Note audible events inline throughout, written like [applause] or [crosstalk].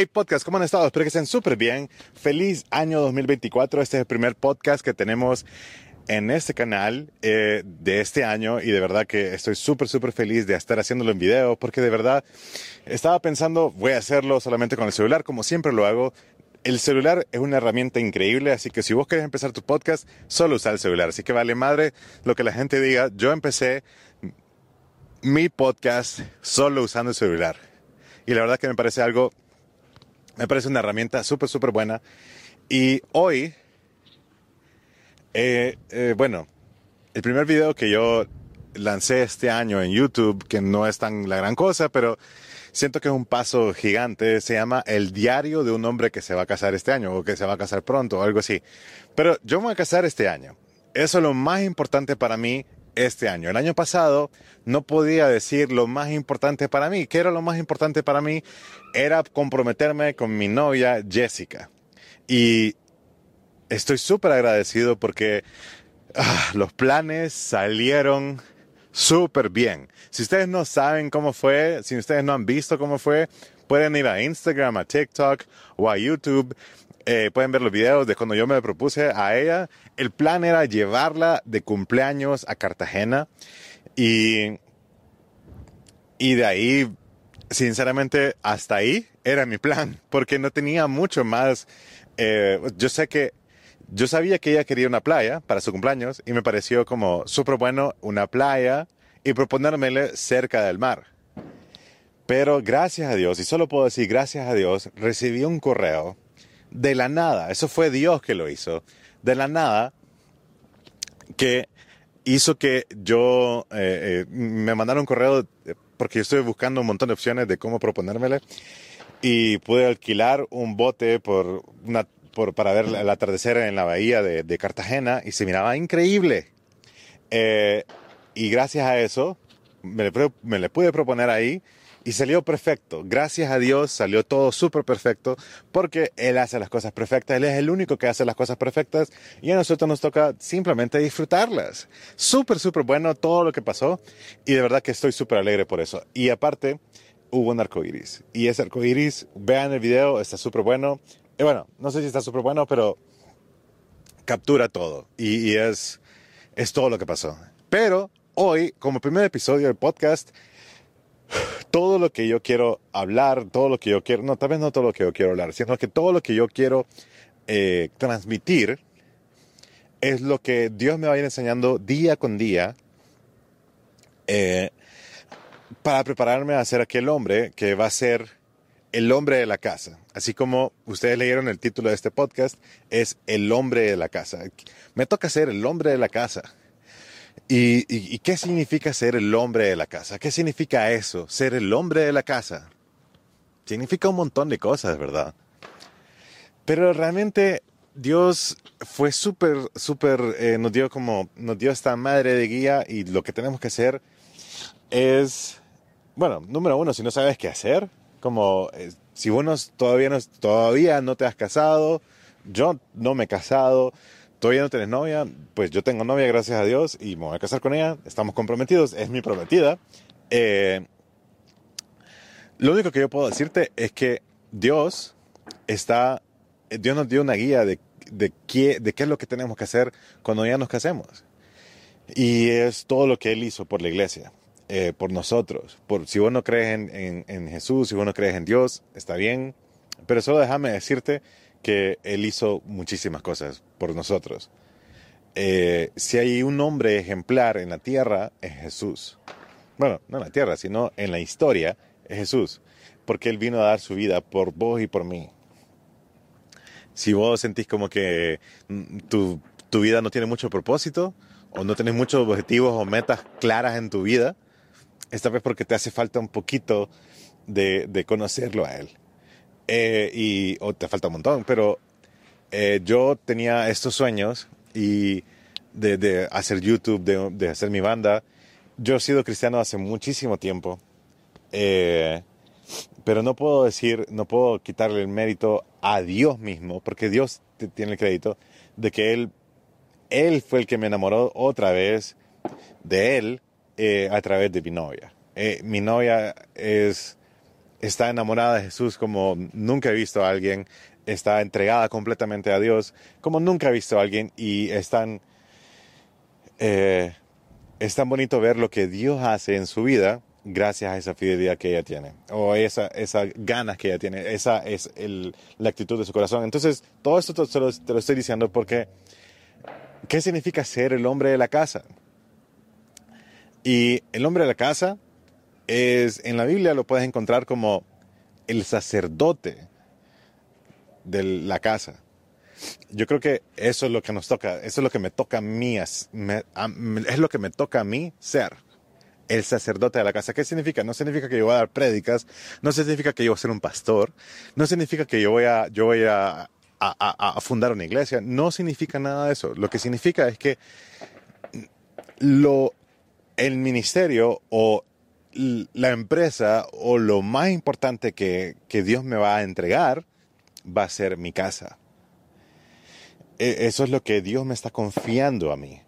Hey podcast, ¿cómo han estado? Espero que estén súper bien. Feliz año 2024. Este es el primer podcast que tenemos en este canal eh, de este año y de verdad que estoy súper, súper feliz de estar haciéndolo en video porque de verdad estaba pensando, voy a hacerlo solamente con el celular como siempre lo hago. El celular es una herramienta increíble, así que si vos querés empezar tu podcast, solo usa el celular. Así que vale madre lo que la gente diga. Yo empecé mi podcast solo usando el celular. Y la verdad que me parece algo, me parece una herramienta súper, súper buena. Y hoy, eh, eh, bueno, el primer video que yo lancé este año en YouTube, que no es tan la gran cosa, pero siento que es un paso gigante, se llama El diario de un hombre que se va a casar este año o que se va a casar pronto o algo así. Pero yo me voy a casar este año. Eso es lo más importante para mí este año. El año pasado no podía decir lo más importante para mí. ¿Qué era lo más importante para mí? Era comprometerme con mi novia Jessica. Y estoy súper agradecido porque ah, los planes salieron súper bien. Si ustedes no saben cómo fue, si ustedes no han visto cómo fue, pueden ir a Instagram, a TikTok o a YouTube. Eh, pueden ver los videos de cuando yo me propuse a ella. El plan era llevarla de cumpleaños a Cartagena y, y de ahí, sinceramente, hasta ahí era mi plan, [laughs] porque no tenía mucho más. Eh, yo sé que yo sabía que ella quería una playa para su cumpleaños y me pareció como súper bueno una playa y proponérmele cerca del mar. Pero gracias a Dios, y solo puedo decir gracias a Dios, recibí un correo de la nada, eso fue Dios que lo hizo, de la nada, que hizo que yo eh, eh, me mandaron un correo porque yo estoy buscando un montón de opciones de cómo proponérmele y pude alquilar un bote por para ver el atardecer en la bahía de, Cartagena y se miraba increíble. Eh, y gracias a eso me le, me le pude proponer ahí y salió perfecto. Gracias a Dios salió todo súper perfecto porque Él hace las cosas perfectas. Él es el único que hace las cosas perfectas y a nosotros nos toca simplemente disfrutarlas. Súper, súper bueno todo lo que pasó y de verdad que estoy súper alegre por eso. Y aparte, hubo un arco iris. Y ese arco iris, vean el video, está súper bueno. Y bueno, no sé si está súper bueno, pero captura todo y, y es, es todo lo que pasó. Pero hoy, como primer episodio del podcast, todo lo que yo quiero hablar, todo lo que yo quiero, no, tal vez no todo lo que yo quiero hablar, sino que todo lo que yo quiero eh, transmitir es lo que Dios me va a ir enseñando día con día eh, para prepararme a ser aquel hombre que va a ser el hombre de la casa. Así como ustedes leyeron el título de este podcast, es el hombre de la casa. Me toca ser el hombre de la casa. ¿Y, qué significa ser el hombre de la casa? ¿Qué significa eso, ser el hombre de la casa? Significa un montón de cosas, ¿verdad? Pero realmente Dios fue súper, súper, eh, nos dio como, nos dio esta madre de guía y lo que tenemos que hacer es, bueno, número uno, si no sabes qué hacer, como eh, si vos todavía, no, todavía no te has casado, yo no me he casado, todavía no tienes novia, pues yo tengo novia, gracias a Dios, y me voy a casar con ella, estamos comprometidos, es mi prometida. Eh, lo único que yo puedo decirte es que Dios está, Dios nos dio una guía de, de, qué, de qué es lo que tenemos que hacer cuando ya nos casemos. Y es todo lo que Él hizo por la iglesia, eh, por nosotros. Por, si vos no crees en, en, en Jesús, si vos no crees en Dios, está bien. Pero solo déjame decirte que Él hizo muchísimas cosas por nosotros. Eh, si hay un hombre ejemplar en la tierra, es Jesús. Bueno, no en la tierra, sino en la historia, es Jesús. Porque Él vino a dar su vida por vos y por mí. Si vos sentís como que mm, tu, tu vida no tiene mucho propósito, o no tenés muchos objetivos o metas claras en tu vida, esta vez porque te hace falta un poquito de, de conocerlo a Él. Eh, y te falta un montón, pero eh, yo tenía estos sueños y de, de hacer YouTube, de, de, hacer mi banda. Yo he sido cristiano hace muchísimo tiempo, eh, pero no puedo decir, no puedo quitarle el mérito a Dios mismo, porque Dios tiene el crédito de que Él, Él fue el que me enamoró otra vez de Él a través de mi novia. mi novia es está enamorada de Jesús como nunca he visto a alguien, está entregada completamente a Dios como nunca he visto a alguien y es tan, eh, es tan bonito ver lo que Dios hace en su vida gracias a esa fidelidad que ella tiene, o esa, esas ganas que ella tiene, esa es el, la actitud de su corazón. Entonces, todo esto te lo, te lo estoy diciendo porque, ¿qué significa ser el hombre de la casa? Y el hombre de la casa es, en la Biblia lo puedes encontrar como el sacerdote de la casa. Yo creo que eso es lo que nos toca, eso es lo que me toca a mí, es lo que me toca a mí ser el sacerdote de la casa. ¿Qué significa? No significa que yo voy a dar prédicas, no significa que yo voy a ser un pastor, no significa que yo voy a, yo voy a, a, fundar una iglesia, no significa nada de eso. Lo que significa es que lo, el ministerio o la empresa o lo más importante que, que Dios me va a entregar va a ser mi casa. E, eso es lo que Dios me está confiando a mí.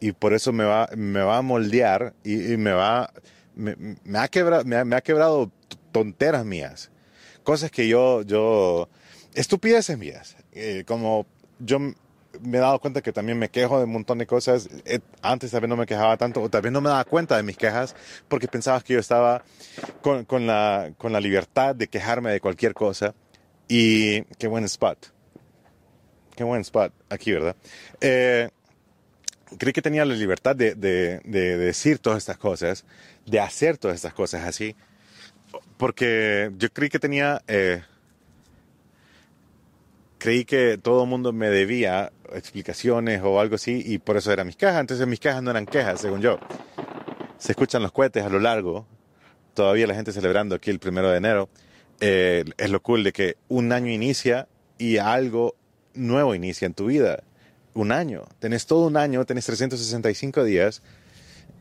Y por eso me va, me va a moldear y, me va, me, ha quebrado, me, ha, quebrado tonteras mías, cosas que yo, yo, estupideces mías, eh, como yo me he dado cuenta que también me quejo de un montón de cosas. Eh, antes también no me quejaba tanto, o también no me daba cuenta de mis quejas, porque pensaba que yo estaba con, con, la, con la libertad de quejarme de cualquier cosa. Y qué buen spot. Qué buen spot aquí, ¿verdad? Eh, creí que tenía la libertad de, de, de, decir todas estas cosas, de hacer todas estas cosas así, porque yo creí que tenía, eh, creí que todo el mundo me debía explicaciones o algo así, y por eso eran mis quejas, entonces mis quejas no eran quejas, según yo. Se escuchan los cohetes a lo largo, todavía la gente celebrando aquí el primero de enero, eh, es lo cool de que un año inicia y algo nuevo inicia en tu vida un año. Tenés todo un año, tenés 365 días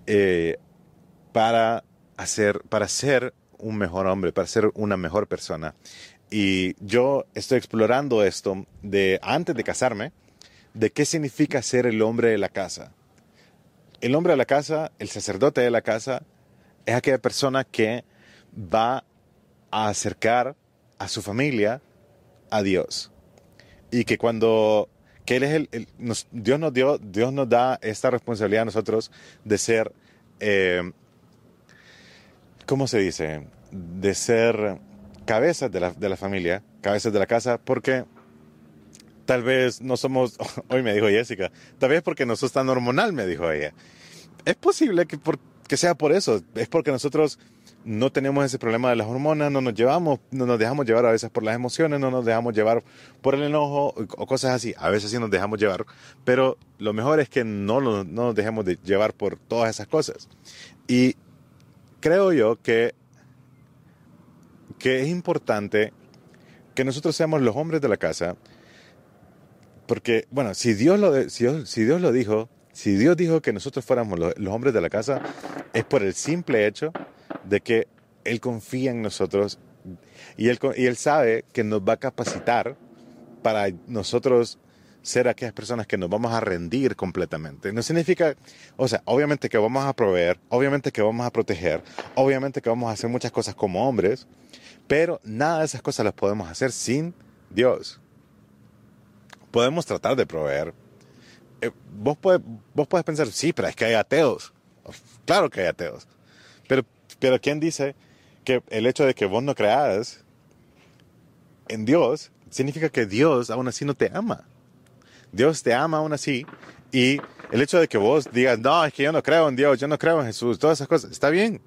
eh, para, hacer, para ser un mejor hombre, para ser una mejor persona. Y yo estoy explorando esto de antes de casarme, de qué significa ser el hombre de la casa. El hombre de la casa, el sacerdote de la casa, es aquella persona que va a acercar a su familia a Dios. Y que cuando que Él es el, Dios nos dio, Dios nos da esta responsabilidad a nosotros de ser, eh, ¿cómo se dice? De ser cabezas de la, de la familia, cabezas de la casa, porque tal vez no somos, [laughs] hoy me dijo Jessica, tal vez porque no sos tan hormonal, me dijo ella. Es posible que, por, sea por eso, es porque nosotros no tenemos ese problema de las hormonas, no nos llevamos, no nos dejamos llevar a veces por las emociones, no nos dejamos llevar por el enojo o cosas así. A veces sí nos dejamos llevar, pero lo mejor es que no, no nos dejemos de llevar por todas esas cosas. Y creo yo que, que es importante que nosotros seamos los hombres de la casa, porque, bueno, si Dios lo, si Dios, lo dijo, si Dios dijo que nosotros fuéramos los, los hombres de la casa, es por el simple hecho de que Él confía en nosotros y él, y él sabe que nos va a capacitar para nosotros ser aquellas personas que nos vamos a rendir completamente. No significa, o sea, obviamente que vamos a proveer, obviamente que vamos a proteger, obviamente que vamos a hacer muchas cosas como hombres, pero nada de esas cosas las podemos hacer sin Dios. Podemos tratar de proveer. Eh, vos, puedes, vos puedes pensar, sí, pero es que hay ateos. Claro que hay ateos. Pero pero ¿quién dice que el hecho de que vos no creas en Dios significa que Dios aún así no te ama? Dios te ama aún así y el hecho de que vos digas, no, es que yo no creo en Dios, yo no creo en Jesús, todas esas cosas, está bien.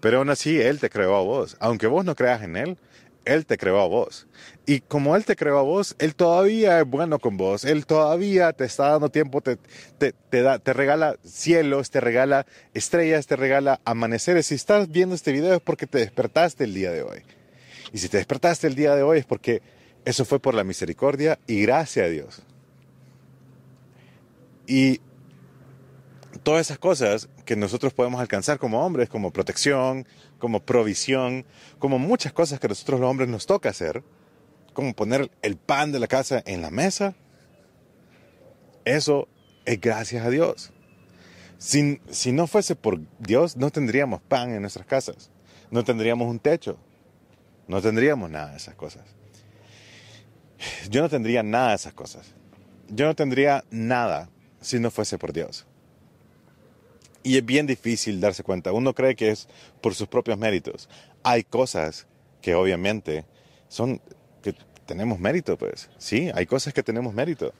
Pero aún así Él te creó a vos. Aunque vos no creas en Él, él te creó a vos. Y como Él te creó a vos, Él todavía es bueno con vos. Él todavía te está dando tiempo, te, te, da, te regala cielos, te regala estrellas, te regala amaneceres. Si estás viendo este video es porque te despertaste el día de hoy. Y si te despertaste el día de hoy es porque eso fue por la misericordia y gracia a Dios. Y todas esas cosas que nosotros podemos alcanzar como hombres, como protección, como provisión, como muchas cosas que nosotros los hombres nos toca hacer, como poner el pan de la casa en la mesa, eso es gracias a Dios. Si, no fuese por Dios, no tendríamos pan en nuestras casas, no tendríamos un techo, No tendríamos nada de esas cosas. Yo no tendría nada de esas cosas. Yo no tendría nada si no fuese por Dios. Y es bien difícil darse cuenta. Uno cree que es por sus propios méritos. Hay cosas que obviamente son que tenemos mérito, pues. Sí, hay cosas que tenemos mérito.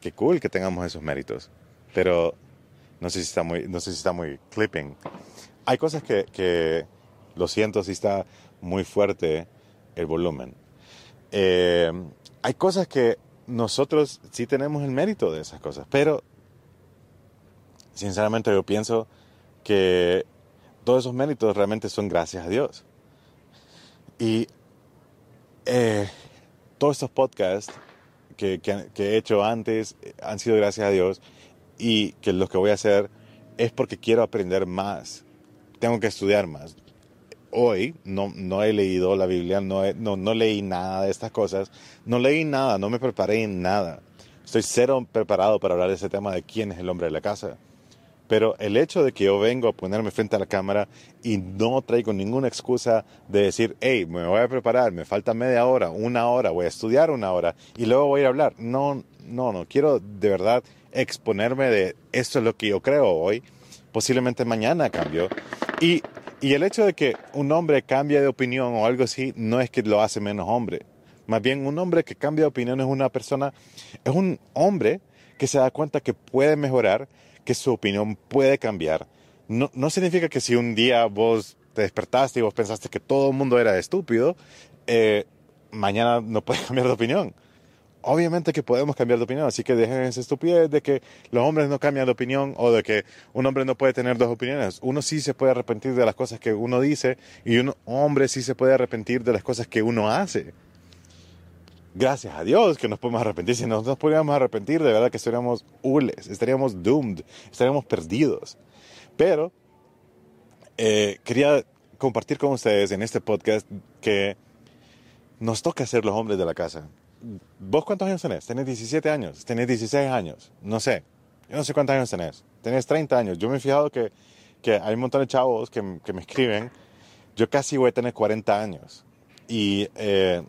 Qué cool que tengamos esos méritos. Pero no sé si está muy, no sé si está muy clipping. Hay cosas que, que lo siento si está muy fuerte el volumen. Eh, hay cosas que nosotros sí tenemos el mérito de esas cosas, pero sinceramente yo pienso que todos esos méritos realmente son gracias a Dios. Y eh, todos estos podcasts que, que, he hecho antes han sido gracias a Dios y que los que voy a hacer es porque quiero aprender más. Tengo que estudiar más. Hoy no, no he leído la Biblia, no, no, no leí nada de estas cosas, no leí nada, no me preparé en nada. Estoy cero preparado para hablar de ese tema de quién es el hombre de la casa. Pero el hecho de que yo vengo a ponerme frente a la cámara y no traigo ninguna excusa de decir, hey, me voy a preparar, me falta media hora, una hora, voy a estudiar una hora y luego voy a ir a hablar. No, no, no. Quiero de verdad exponerme de esto es lo que yo creo hoy. Posiblemente mañana cambio. Y, y el hecho de que un hombre cambie de opinión o algo así no es que lo hace menos hombre. Más bien, un hombre que cambia de opinión es una persona, es un hombre que se da cuenta que puede mejorar que su opinión puede cambiar. No, no significa que si un día vos te despertaste y vos pensaste que todo el mundo era estúpido, eh, mañana no puedes [laughs] cambiar de opinión. Obviamente que podemos cambiar de opinión, así que dejen esa estupidez de que los hombres no cambian de opinión o de que un hombre no puede tener dos opiniones. Uno sí se puede arrepentir de las cosas que uno dice y un hombre sí se puede arrepentir de las cosas que uno hace gracias a Dios que nos podemos arrepentir. Si no nos pudiéramos arrepentir, de verdad que estaríamos hules, estaríamos doomed, estaríamos perdidos. Pero eh, quería compartir con ustedes en este podcast que nos toca ser los hombres de la casa. ¿Vos cuántos años tenés? ¿Tenés 17 años? ¿Tenés 16 años? No sé. Yo no sé cuántos años tenés. Tenés 30 años. Yo me he fijado que, que hay un montón de chavos que, que, me escriben. Yo casi voy a tener 40 años. Y eh,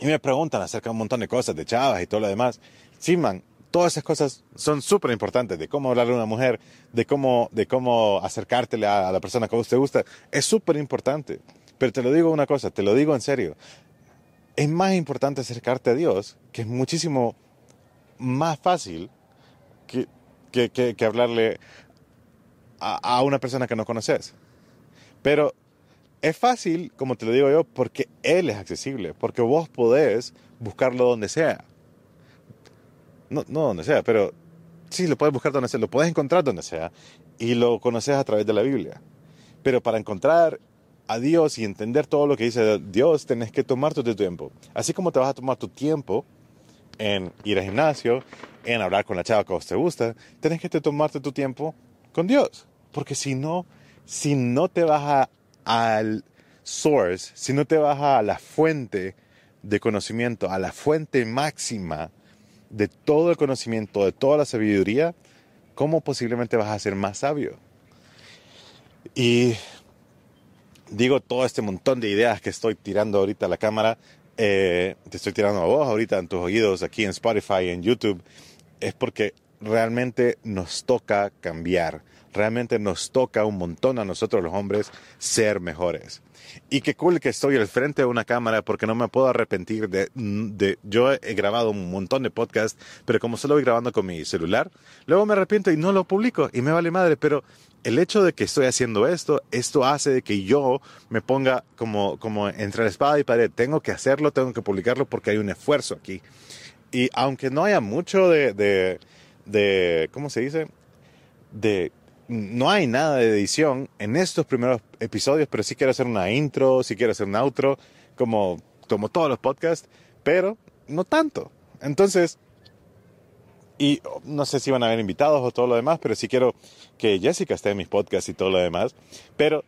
y me preguntan acerca de un montón de cosas, de chavas y todo lo demás. Sí, todas esas cosas son súper importantes, de cómo hablarle a una mujer, de cómo, de cómo acercártele a, la persona que a usted gusta. Es súper importante. Pero te lo digo una cosa, te lo digo en serio. Es más importante acercarte a Dios, que es muchísimo más fácil que, que, que, que hablarle a, a una persona que no conoces. Pero es fácil, como te lo digo yo, porque Él es accesible, porque vos podés buscarlo donde sea. No, no donde sea, pero sí, lo puedes buscar donde sea, lo puedes encontrar donde sea y lo conoces a través de la Biblia. Pero para encontrar a Dios y entender todo lo que dice Dios, tenés que tomarte tu tiempo. Así como te vas a tomar tu tiempo en ir al gimnasio, en hablar con la chava que a vos te gusta, tenés que tomarte tu tiempo con Dios. Porque si no, si no te vas a al source, si no te vas a la fuente de conocimiento, a la fuente máxima de todo el conocimiento, de toda la sabiduría, ¿cómo posiblemente vas a ser más sabio? Y digo todo este montón de ideas que estoy tirando ahorita a la cámara, eh, te estoy tirando a vos ahorita en tus oídos aquí en Spotify, en YouTube, es porque realmente nos toca cambiar realmente nos toca un montón a nosotros los hombres ser mejores. Y qué cool que estoy al frente de una cámara porque no me puedo arrepentir de, de, yo he grabado un montón de podcasts, pero como solo voy grabando con mi celular, luego me arrepiento y no lo publico y me vale madre, pero el hecho de que estoy haciendo esto, esto hace de que yo me ponga como, como entre la espada y pared. Tengo que hacerlo, tengo que publicarlo porque hay un esfuerzo aquí. Y aunque no haya mucho de, de, de ¿cómo se dice? De no hay nada de edición en estos primeros episodios, pero sí quiero hacer una intro, sí quiero hacer un outro, como, como todos los podcasts, pero no tanto. Entonces, y no sé si van a haber invitados o todo lo demás, pero sí quiero que Jessica esté en mis podcasts y todo lo demás. Pero,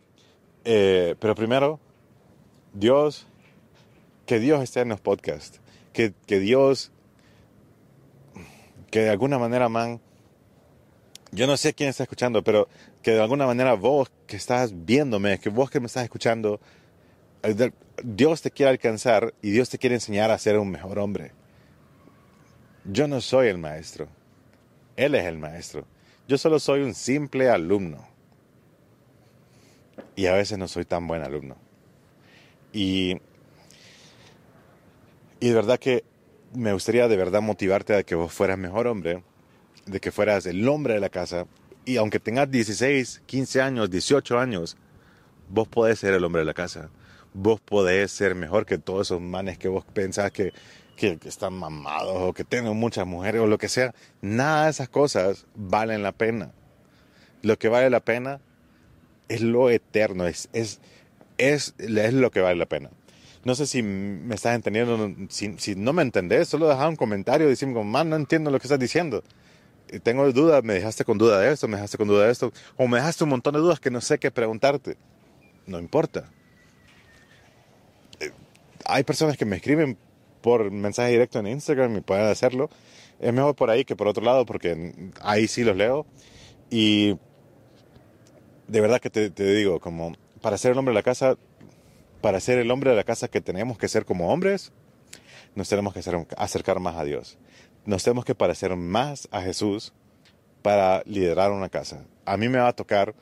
eh, pero primero, Dios, que Dios esté en los podcasts, que, que Dios, que de alguna manera, man, yo no sé quién está escuchando, pero que de alguna manera vos que estás viéndome, que vos que me estás escuchando, Dios te quiere alcanzar y Dios te quiere enseñar a ser un mejor hombre. Yo no soy el maestro. Él es el maestro. Yo solo soy un simple alumno. Y a veces no soy tan buen alumno. Y, y de verdad que me gustaría de verdad motivarte a que vos fueras mejor hombre, de que fueras el hombre de la casa. Y aunque tengas 16, 15 años, 18 años, vos podés ser el hombre de la casa. Vos podés ser mejor que todos esos manes que vos pensás que, que, están mamados o que tienen muchas mujeres o lo que sea. Nada de esas cosas valen la pena. Lo que vale la pena es lo eterno, es, es, es, es lo que vale la pena. No sé si me estás entendiendo, si, si no me entendés, solo deja un comentario diciendo, como, man, no entiendo lo que estás diciendo. Tengo dudas, me dejaste con duda de esto, me dejaste con duda de esto, o me dejaste un montón de dudas que no sé qué preguntarte. No importa. Eh, hay personas que me escriben por mensaje directo en Instagram y pueden hacerlo. Es mejor por ahí que por otro lado porque ahí sí los leo. Y de verdad que te, te digo, como para ser el hombre de la casa, para ser el hombre de la casa que tenemos que ser como hombres, nos tenemos que acercar más a Dios. Nos tenemos que parecer más a Jesús para liderar una casa. A mí me va a tocar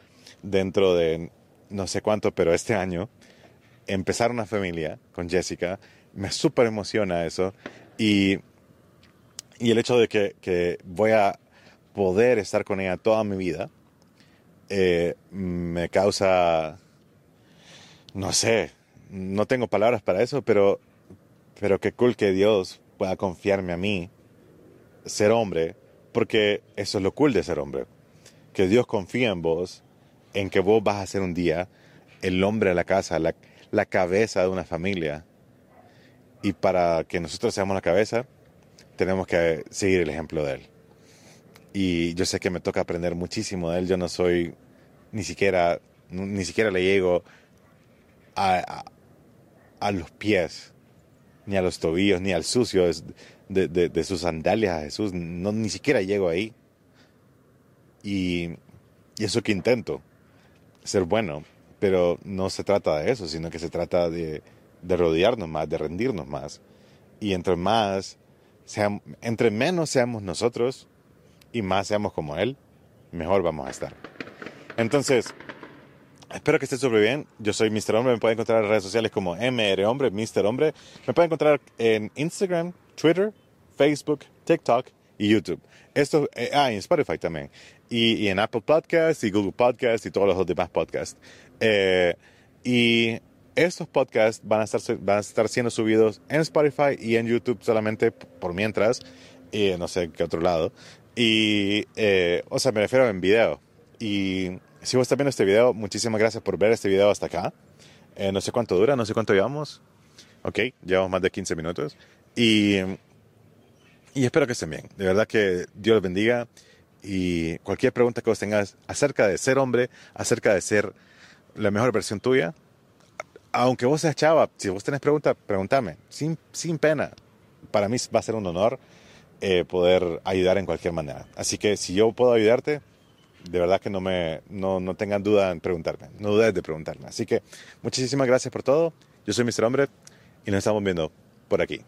dentro de no sé cuánto, pero este año, empezar una familia con Jessica. Me súper emociona eso. Y, y, el hecho de que, que, voy a poder estar con ella toda mi vida eh, me causa, no sé, no tengo palabras para eso, pero, pero qué cool que Dios pueda confiarme a mí, ser hombre, porque eso es lo cool de ser hombre. Que Dios confía en vos, en que vos vas a ser un día el hombre de la casa, la, cabeza de una familia. Y para que nosotros seamos la cabeza, tenemos que seguir el ejemplo de Él. Y yo sé que me toca aprender muchísimo de Él. Yo no soy ni siquiera, ni siquiera le llego a, a los pies, ni a los tobillos, ni al sucio de, de, de, sus sandalias a Jesús. No, ni siquiera llego ahí. Y, y, eso que intento, ser bueno. Pero no se trata de eso, sino que se trata de, de rodearnos más, de rendirnos más. Y entre más, seamos, entre menos seamos nosotros y más seamos como Él, mejor vamos a estar. Entonces, Espero que estés súper bien. Yo soy Mr. Hombre. Me pueden encontrar en redes sociales como MR Hombre, Mr. Hombre. Me pueden encontrar en Instagram, Twitter, Facebook, TikTok y YouTube. Esto, eh, ah, en Spotify también. Y, en Apple Podcasts y Google Podcasts y todos los demás podcasts. Eh, y estos podcasts van a, estar, van a estar siendo subidos en Spotify y en YouTube solamente por mientras. Y no sé qué otro lado. Y, eh, o sea, me refiero en video. Y si vos estás viendo este video, muchísimas gracias por ver este video hasta acá. Eh, no sé cuánto dura, no sé cuánto llevamos. Ok, llevamos más de 15 minutos. Y, y espero que estén bien. De verdad que Dios los bendiga. Y cualquier pregunta que vos tengas acerca de ser hombre, acerca de ser la mejor versión tuya, aunque vos seas chava, si vos tenés preguntas, pregúntame, sin, sin pena. Para mí va a ser un honor eh, poder ayudar en cualquier manera. Así que si yo puedo ayudarte, de verdad que no, me, no, no tengan duda en preguntarme, no dudes de preguntarme. Así que muchísimas gracias por todo. Yo soy Mr. Hombre y nos estamos viendo por aquí.